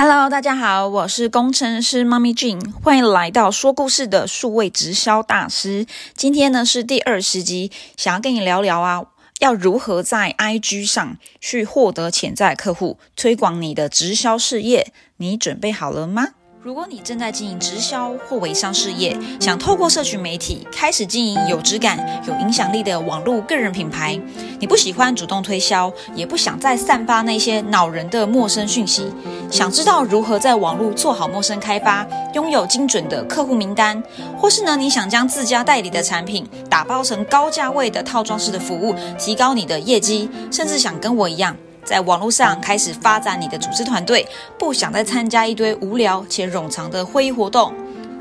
Hello，大家好，我是工程师妈咪 Jean，欢迎来到说故事的数位直销大师。今天呢是第二十集，想要跟你聊聊啊，要如何在 IG 上去获得潜在客户，推广你的直销事业，你准备好了吗？如果你正在经营直销或微商事业，想透过社群媒体开始经营有质感、有影响力的网络个人品牌，你不喜欢主动推销，也不想再散发那些恼人的陌生讯息，想知道如何在网络做好陌生开发，拥有精准的客户名单，或是呢你想将自家代理的产品打包成高价位的套装式的服务，提高你的业绩，甚至想跟我一样。在网络上开始发展你的组织团队，不想再参加一堆无聊且冗长的会议活动。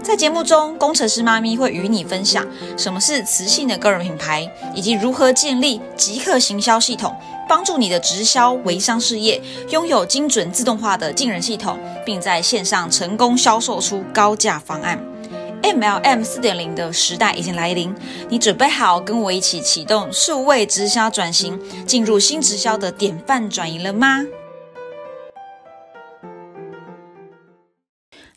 在节目中，工程师妈咪会与你分享什么是磁性的个人品牌，以及如何建立即刻行销系统，帮助你的直销微商事业拥有精准自动化的进人系统，并在线上成功销售出高价方案。MLM 四点零的时代已经来临，你准备好跟我一起启动数位直销转型，进入新直销的典范转移了吗？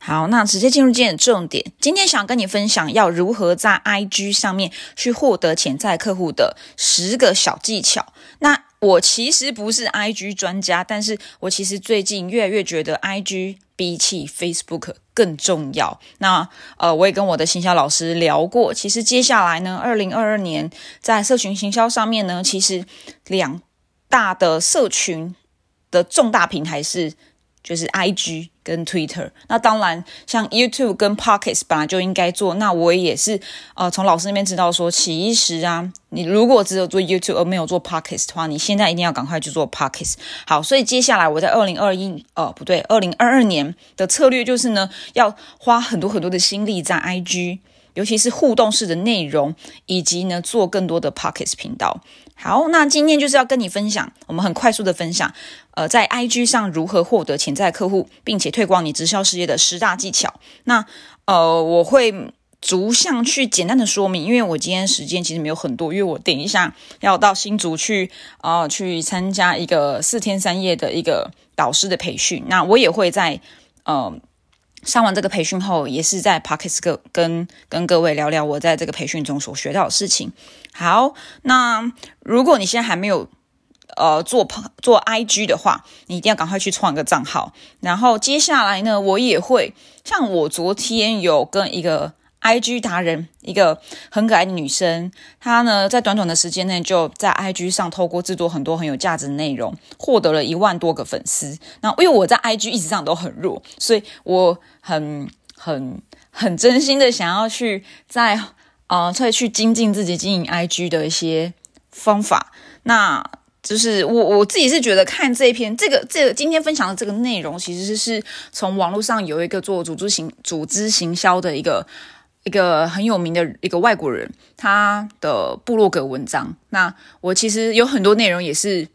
好，那直接进入今天的重点。今天想跟你分享要如何在 IG 上面去获得潜在客户的十个小技巧。那我其实不是 IG 专家，但是我其实最近越来越觉得 IG 比起 Facebook 更重要。那呃，我也跟我的行销老师聊过，其实接下来呢，二零二二年在社群行销上面呢，其实两大的社群的重大平台是。就是 I G 跟 Twitter，那当然像 YouTube 跟 Pockets 本来就应该做。那我也是呃从老师那边知道说，其实啊，你如果只有做 YouTube 而没有做 Pockets 的话，你现在一定要赶快去做 Pockets。好，所以接下来我在二零二一呃不对，二零二二年的策略就是呢，要花很多很多的心力在 I G，尤其是互动式的内容，以及呢做更多的 Pockets 频道。好，那今天就是要跟你分享，我们很快速的分享，呃，在 IG 上如何获得潜在客户，并且推广你直销事业的十大技巧。那呃，我会逐项去简单的说明，因为我今天时间其实没有很多，因为我等一下要到新竹去，呃，去参加一个四天三夜的一个导师的培训。那我也会在，呃。上完这个培训后，也是在 Pockets 跟跟跟各位聊聊我在这个培训中所学到的事情。好，那如果你现在还没有呃做做 IG 的话，你一定要赶快去创一个账号。然后接下来呢，我也会像我昨天有跟一个。I G 达人，一个很可爱的女生，她呢在短短的时间内就在 I G 上透过制作很多很有价值的内容，获得了一万多个粉丝。那因为我在 I G 一直上都很弱，所以我很很很真心的想要去在呃再去精进自己经营 I G 的一些方法。那就是我我自己是觉得看这一篇这个这个今天分享的这个内容，其实是从网络上有一个做组织行组织行销的一个。一个很有名的一个外国人，他的部落格文章。那我其实有很多内容也是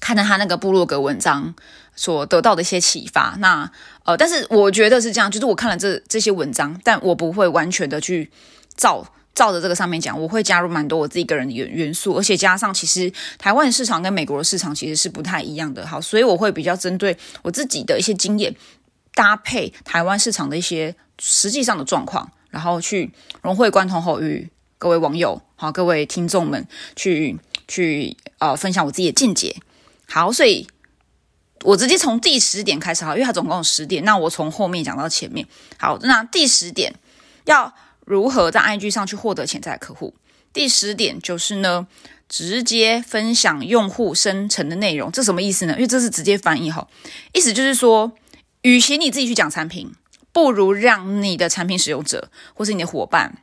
看到他那个部落格文章所得到的一些启发。那呃，但是我觉得是这样，就是我看了这这些文章，但我不会完全的去照照着这个上面讲，我会加入蛮多我自己个人的元元素，而且加上其实台湾市场跟美国的市场其实是不太一样的。好，所以我会比较针对我自己的一些经验，搭配台湾市场的一些实际上的状况。然后去融会贯通后，与各位网友、好各位听众们去去呃分享我自己的见解。好，所以我直接从第十点开始，好，因为它总共有十点，那我从后面讲到前面。好，那第十点要如何在 IG 上去获得潜在客户？第十点就是呢，直接分享用户生成的内容，这什么意思呢？因为这是直接翻译哈，意思就是说，与其你自己去讲产品。不如让你的产品使用者或是你的伙伴，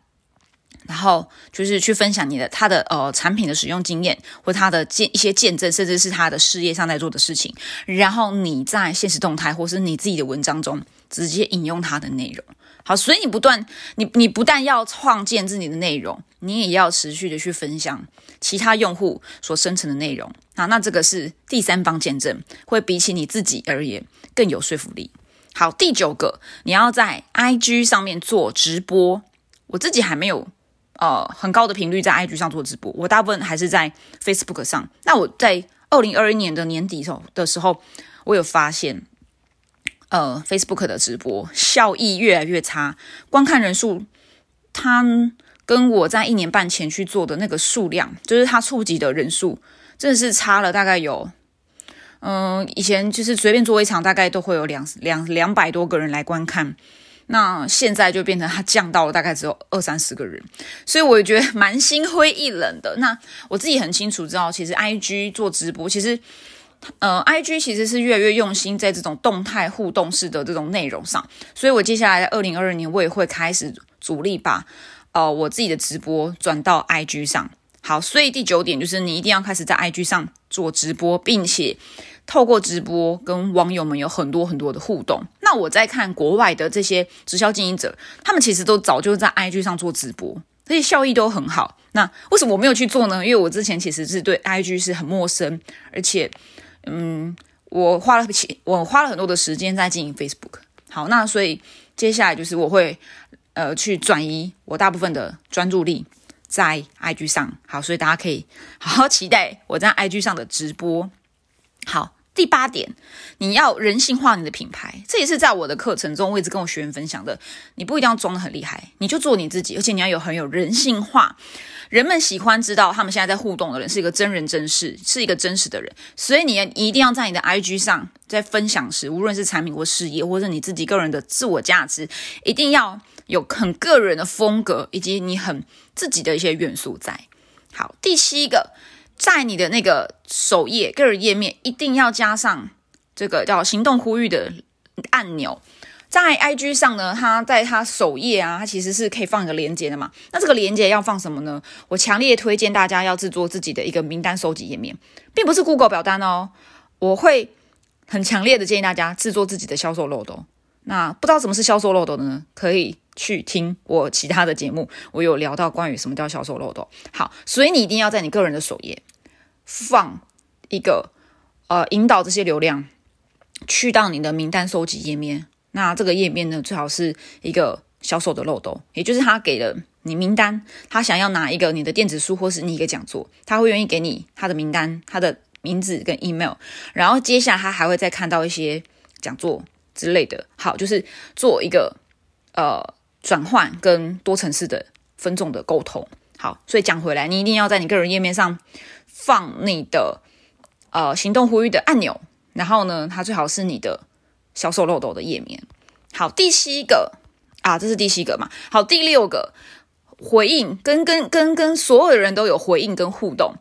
然后就是去分享你的他的呃产品的使用经验，或他的见一些见证，甚至是他的事业上在做的事情，然后你在现实动态或是你自己的文章中直接引用他的内容。好，所以你不断你你不但要创建自己的内容，你也要持续的去分享其他用户所生成的内容啊。那这个是第三方见证，会比起你自己而言更有说服力。好，第九个，你要在 IG 上面做直播。我自己还没有呃很高的频率在 IG 上做直播，我大部分还是在 Facebook 上。那我在二零二一年的年底时候的时候，我有发现，呃 Facebook 的直播效益越来越差，观看人数它跟我在一年半前去做的那个数量，就是它触及的人数，真的是差了大概有，嗯，以前就是随便做一场，大概都会有两两两百多个人来观看。那现在就变成它降到了大概只有二三十个人，所以我也觉得蛮心灰意冷的。那我自己很清楚知道，其实 I G 做直播，其实呃 I G 其实是越来越用心在这种动态互动式的这种内容上。所以我接下来二零二二年我也会开始主力把呃我自己的直播转到 I G 上。好，所以第九点就是你一定要开始在 I G 上做直播，并且。透过直播跟网友们有很多很多的互动。那我在看国外的这些直销经营者，他们其实都早就在 IG 上做直播，这些效益都很好。那为什么我没有去做呢？因为我之前其实是对 IG 是很陌生，而且，嗯，我花了钱，我花了很多的时间在经营 Facebook。好，那所以接下来就是我会呃去转移我大部分的专注力在 IG 上。好，所以大家可以好好期待我在 IG 上的直播。好。第八点，你要人性化你的品牌，这也是在我的课程中我一直跟我学员分享的。你不一定要装的很厉害，你就做你自己，而且你要有很有人性化。人们喜欢知道他们现在在互动的人是一个真人真事，是一个真实的人。所以你一定要在你的 IG 上，在分享时，无论是产品或事业，或者你自己个人的自我价值，一定要有很个人的风格，以及你很自己的一些元素在。好，第七个。在你的那个首页个人页面，一定要加上这个叫行动呼吁的按钮。在 IG 上呢，它在它首页啊，它其实是可以放一个连接的嘛。那这个连接要放什么呢？我强烈推荐大家要制作自己的一个名单收集页面，并不是 Google 表单哦。我会很强烈的建议大家制作自己的销售漏斗。那不知道什么是销售漏斗的呢？可以。去听我其他的节目，我有聊到关于什么叫销售漏斗。好，所以你一定要在你个人的首页放一个呃，引导这些流量去到你的名单收集页面。那这个页面呢，最好是一个销售的漏斗，也就是他给了你名单，他想要拿一个你的电子书或是你一个讲座，他会愿意给你他的名单、他的名字跟 email，然后接下来他还会再看到一些讲座之类的。好，就是做一个呃。转换跟多层次的分众的沟通，好，所以讲回来，你一定要在你个人页面上放你的呃行动呼吁的按钮，然后呢，它最好是你的销售漏斗的页面。好，第七个啊，这是第七个嘛？好，第六个回应跟跟跟跟所有的人都有回应跟互动，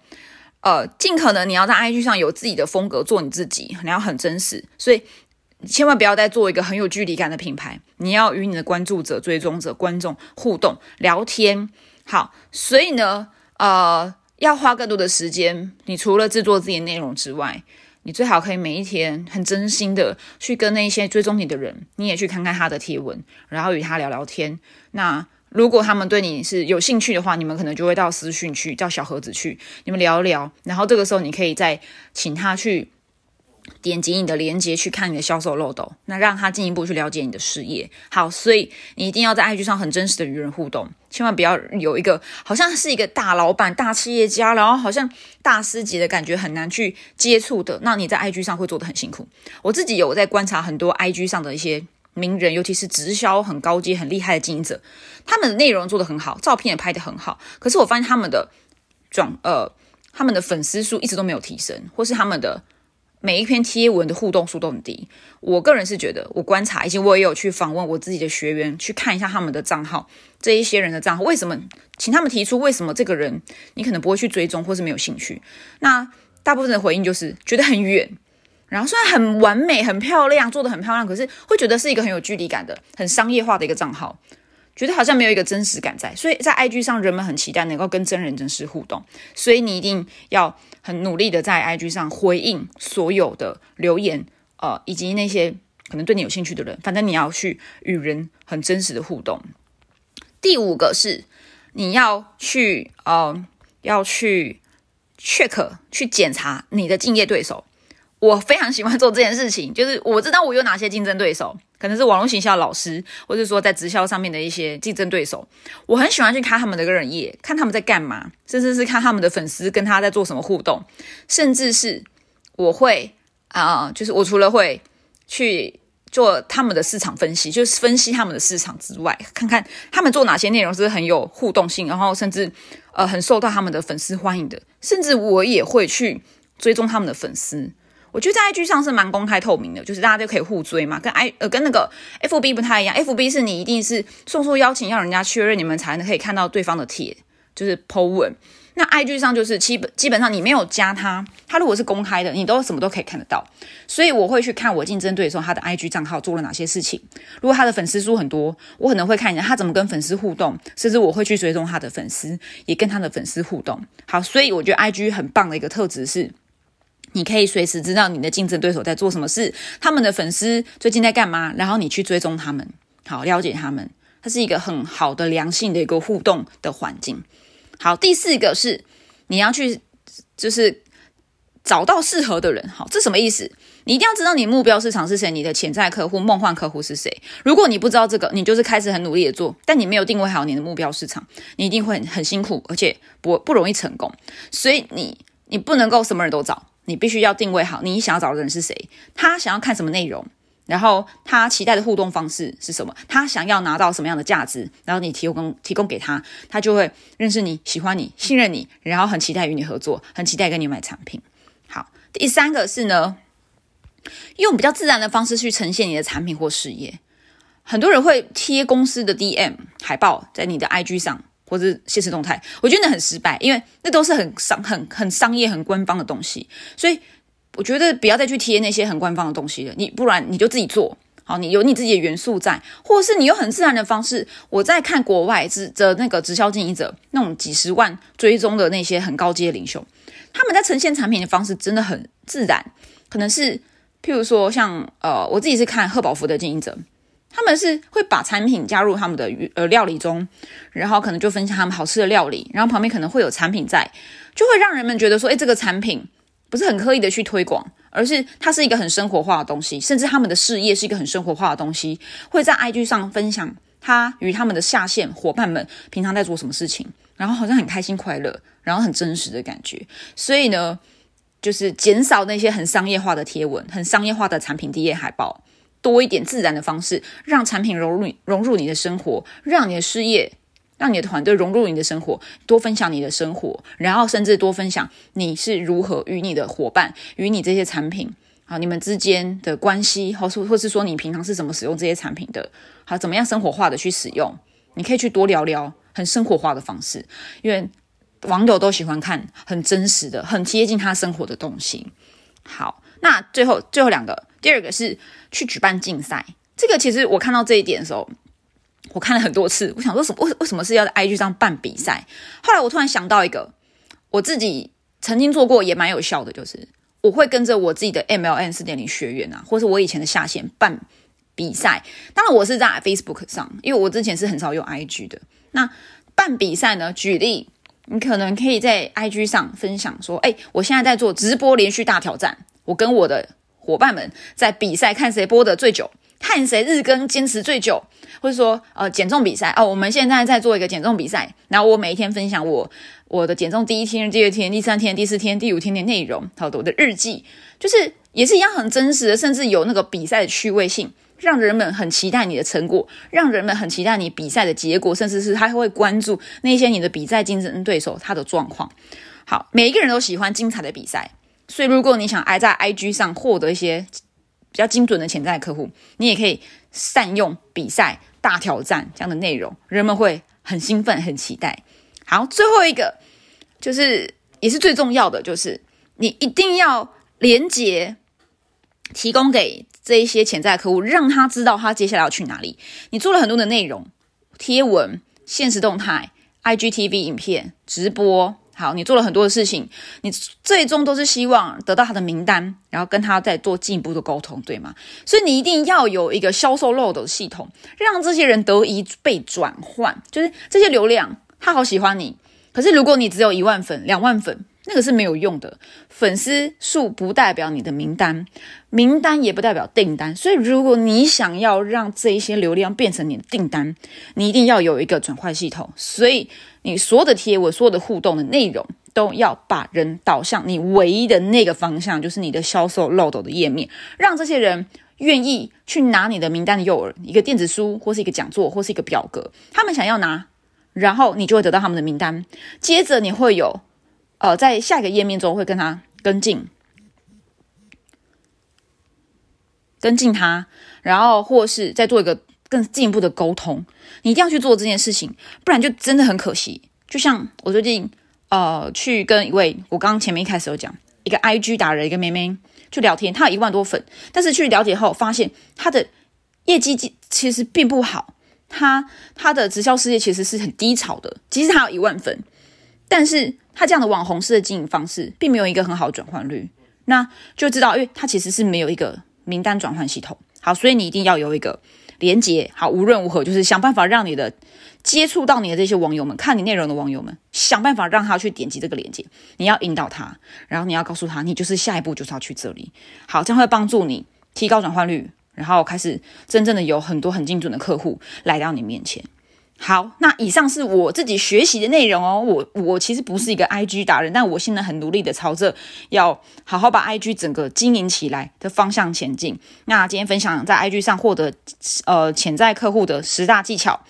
呃，尽可能你要在 IG 上有自己的风格，做你自己，你要很真实，所以。千万不要再做一个很有距离感的品牌，你要与你的关注者、追踪者、观众互动、聊天。好，所以呢，呃，要花更多的时间。你除了制作自己的内容之外，你最好可以每一天很真心的去跟那些追踪你的人，你也去看看他的贴文，然后与他聊聊天。那如果他们对你是有兴趣的话，你们可能就会到私讯去，到小盒子去，你们聊一聊。然后这个时候，你可以再请他去。点击你的链接去看你的销售漏斗，那让他进一步去了解你的事业。好，所以你一定要在 IG 上很真实的与人互动，千万不要有一个好像是一个大老板、大企业家，然后好像大师级的感觉很难去接触的。那你在 IG 上会做的很辛苦。我自己有在观察很多 IG 上的一些名人，尤其是直销很高阶、很厉害的经营者，他们的内容做的很好，照片也拍的很好，可是我发现他们的转呃，他们的粉丝数一直都没有提升，或是他们的。每一篇贴文的互动数都很低，我个人是觉得，我观察以及我也有去访问我自己的学员，去看一下他们的账号，这一些人的账号为什么，请他们提出为什么这个人你可能不会去追踪，或是没有兴趣。那大部分的回应就是觉得很远，然后虽然很完美、很漂亮，做的很漂亮，可是会觉得是一个很有距离感的、很商业化的一个账号。觉得好像没有一个真实感在，所以在 IG 上，人们很期待能够跟真人真实互动，所以你一定要很努力的在 IG 上回应所有的留言，呃，以及那些可能对你有兴趣的人，反正你要去与人很真实的互动。第五个是你要去呃，要去 check 去检查你的竞业对手。我非常喜欢做这件事情，就是我知道我有哪些竞争对手，可能是网络行销老师，或者说在直销上面的一些竞争对手。我很喜欢去看他们的个人页，看他们在干嘛，甚至是看他们的粉丝跟他在做什么互动，甚至是我会啊，就是我除了会去做他们的市场分析，就是分析他们的市场之外，看看他们做哪些内容是很有互动性，然后甚至呃很受到他们的粉丝欢迎的，甚至我也会去追踪他们的粉丝。我觉得在 IG 上是蛮公开透明的，就是大家都可以互追嘛，跟 I 呃跟那个 FB 不太一样，FB 是你一定是送出邀请，要人家确认你们才能可以看到对方的帖，就是 po 文。那 IG 上就是基本基本上你没有加他，他如果是公开的，你都什么都可以看得到。所以我会去看我竞争对手他的 IG 账号做了哪些事情。如果他的粉丝数很多，我可能会看一下他怎么跟粉丝互动，甚至我会去追踪他的粉丝，也跟他的粉丝互动。好，所以我觉得 IG 很棒的一个特质是。你可以随时知道你的竞争对手在做什么事，他们的粉丝最近在干嘛，然后你去追踪他们，好了解他们，它是一个很好的良性的一个互动的环境。好，第四个是你要去就是找到适合的人，好，这什么意思？你一定要知道你目标市场是谁，你的潜在客户、梦幻客户是谁。如果你不知道这个，你就是开始很努力的做，但你没有定位好你的目标市场，你一定会很辛苦，而且不不容易成功。所以你你不能够什么人都找。你必须要定位好，你想要找的人是谁，他想要看什么内容，然后他期待的互动方式是什么，他想要拿到什么样的价值，然后你提供提供给他，他就会认识你、喜欢你、信任你，然后很期待与你合作，很期待跟你买产品。好，第三个是呢，用比较自然的方式去呈现你的产品或事业。很多人会贴公司的 DM 海报在你的 IG 上。或者现实动态，我觉得那很失败，因为那都是很商、很很商业、很官方的东西，所以我觉得不要再去贴那些很官方的东西了。你不然你就自己做好，你有你自己的元素在，或者是你有很自然的方式。我在看国外直的那个直销经营者，那种几十万追踪的那些很高阶领袖，他们在呈现产品的方式真的很自然，可能是譬如说像呃，我自己是看贺宝福的经营者。他们是会把产品加入他们的呃料理中，然后可能就分享他们好吃的料理，然后旁边可能会有产品在，就会让人们觉得说，哎，这个产品不是很刻意的去推广，而是它是一个很生活化的东西，甚至他们的事业是一个很生活化的东西，会在 IG 上分享他与他们的下线伙伴们平常在做什么事情，然后好像很开心快乐，然后很真实的感觉，所以呢，就是减少那些很商业化的贴文，很商业化的产品第一页海报。多一点自然的方式，让产品融入融入你的生活，让你的事业，让你的团队融入你的生活，多分享你的生活，然后甚至多分享你是如何与你的伙伴、与你这些产品啊，你们之间的关系，或是或是说你平常是怎么使用这些产品的，好，怎么样生活化的去使用，你可以去多聊聊很生活化的方式，因为网友都喜欢看很真实的、很贴近他生活的东西。好，那最后最后两个。第二个是去举办竞赛，这个其实我看到这一点的时候，我看了很多次，我想说什么为为什么是要在 IG 上办比赛？后来我突然想到一个，我自己曾经做过也蛮有效的，就是我会跟着我自己的 MLN 四点零学员啊，或是我以前的下线办比赛。当然我是在 Facebook 上，因为我之前是很少用 IG 的。那办比赛呢？举例，你可能可以在 IG 上分享说，哎，我现在在做直播连续大挑战，我跟我的。伙伴们在比赛，看谁播的最久，看谁日更坚持最久，或者说呃减重比赛哦，我们现在在做一个减重比赛，然后我每一天分享我我的减重第一天、第二天、第三天、第四天、第五天的内容，好的我的日记，就是也是一样很真实的，甚至有那个比赛的趣味性，让人们很期待你的成果，让人们很期待你比赛的结果，甚至是他会关注那些你的比赛竞争对手他的状况。好，每一个人都喜欢精彩的比赛。所以，如果你想挨在 IG 上获得一些比较精准的潜在客户，你也可以善用比赛、大挑战这样的内容，人们会很兴奋、很期待。好，最后一个就是也是最重要的，就是你一定要连接提供给这一些潜在客户，让他知道他接下来要去哪里。你做了很多的内容、贴文、现实动态、IGTV 影片、直播。好，你做了很多的事情，你最终都是希望得到他的名单，然后跟他再做进一步的沟通，对吗？所以你一定要有一个销售漏斗系统，让这些人得以被转换，就是这些流量，他好喜欢你。可是如果你只有一万粉、两万粉，那个是没有用的。粉丝数不代表你的名单，名单也不代表订单。所以如果你想要让这一些流量变成你的订单，你一定要有一个转换系统。所以。你所有的贴文、所有的互动的内容，都要把人导向你唯一的那个方向，就是你的销售漏斗的页面，让这些人愿意去拿你的名单的诱饵，一个电子书或是一个讲座或是一个表格，他们想要拿，然后你就会得到他们的名单。接着你会有，呃，在下一个页面中会跟他跟进，跟进他，然后或是再做一个更进一步的沟通。你一定要去做这件事情，不然就真的很可惜。就像我最近呃去跟一位，我刚刚前面一开始有讲一个 IG 达人一个妹妹。去聊天，她有一万多粉，但是去了解后发现他的业绩其实并不好，他他的直销事业其实是很低潮的。即使他有一万粉，但是他这样的网红式的经营方式，并没有一个很好的转换率，那就知道，因为他其实是没有一个名单转换系统。好，所以你一定要有一个连接。好，无论如何，就是想办法让你的。接触到你的这些网友们，看你内容的网友们，想办法让他去点击这个链接。你要引导他，然后你要告诉他，你就是下一步就是要去这里。好，这样会帮助你提高转换率，然后开始真正的有很多很精准的客户来到你面前。好，那以上是我自己学习的内容哦。我我其实不是一个 IG 达人，但我现在很努力的朝着要好好把 IG 整个经营起来的方向前进。那今天分享在 IG 上获得呃潜在客户的十大技巧。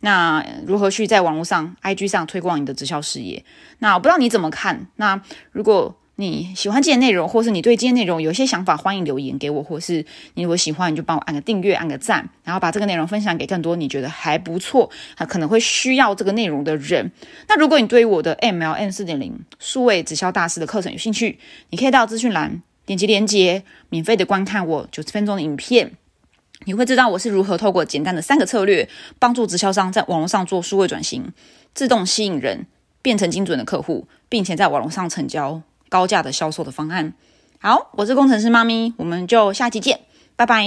那如何去在网络上、IG 上推广你的直销事业？那我不知道你怎么看。那如果你喜欢今天内容，或是你对今天内容有一些想法，欢迎留言给我，或是你如果喜欢，你就帮我按个订阅、按个赞，然后把这个内容分享给更多你觉得还不错、还可能会需要这个内容的人。那如果你对于我的 MLM 四点零数位直销大师的课程有兴趣，你可以到资讯栏点击链接，免费的观看我九十分钟的影片。你会知道我是如何透过简单的三个策略，帮助直销商在网络上做数位转型，自动吸引人，变成精准的客户，并且在网络上成交高价的销售的方案。好，我是工程师妈咪，我们就下期见，拜拜。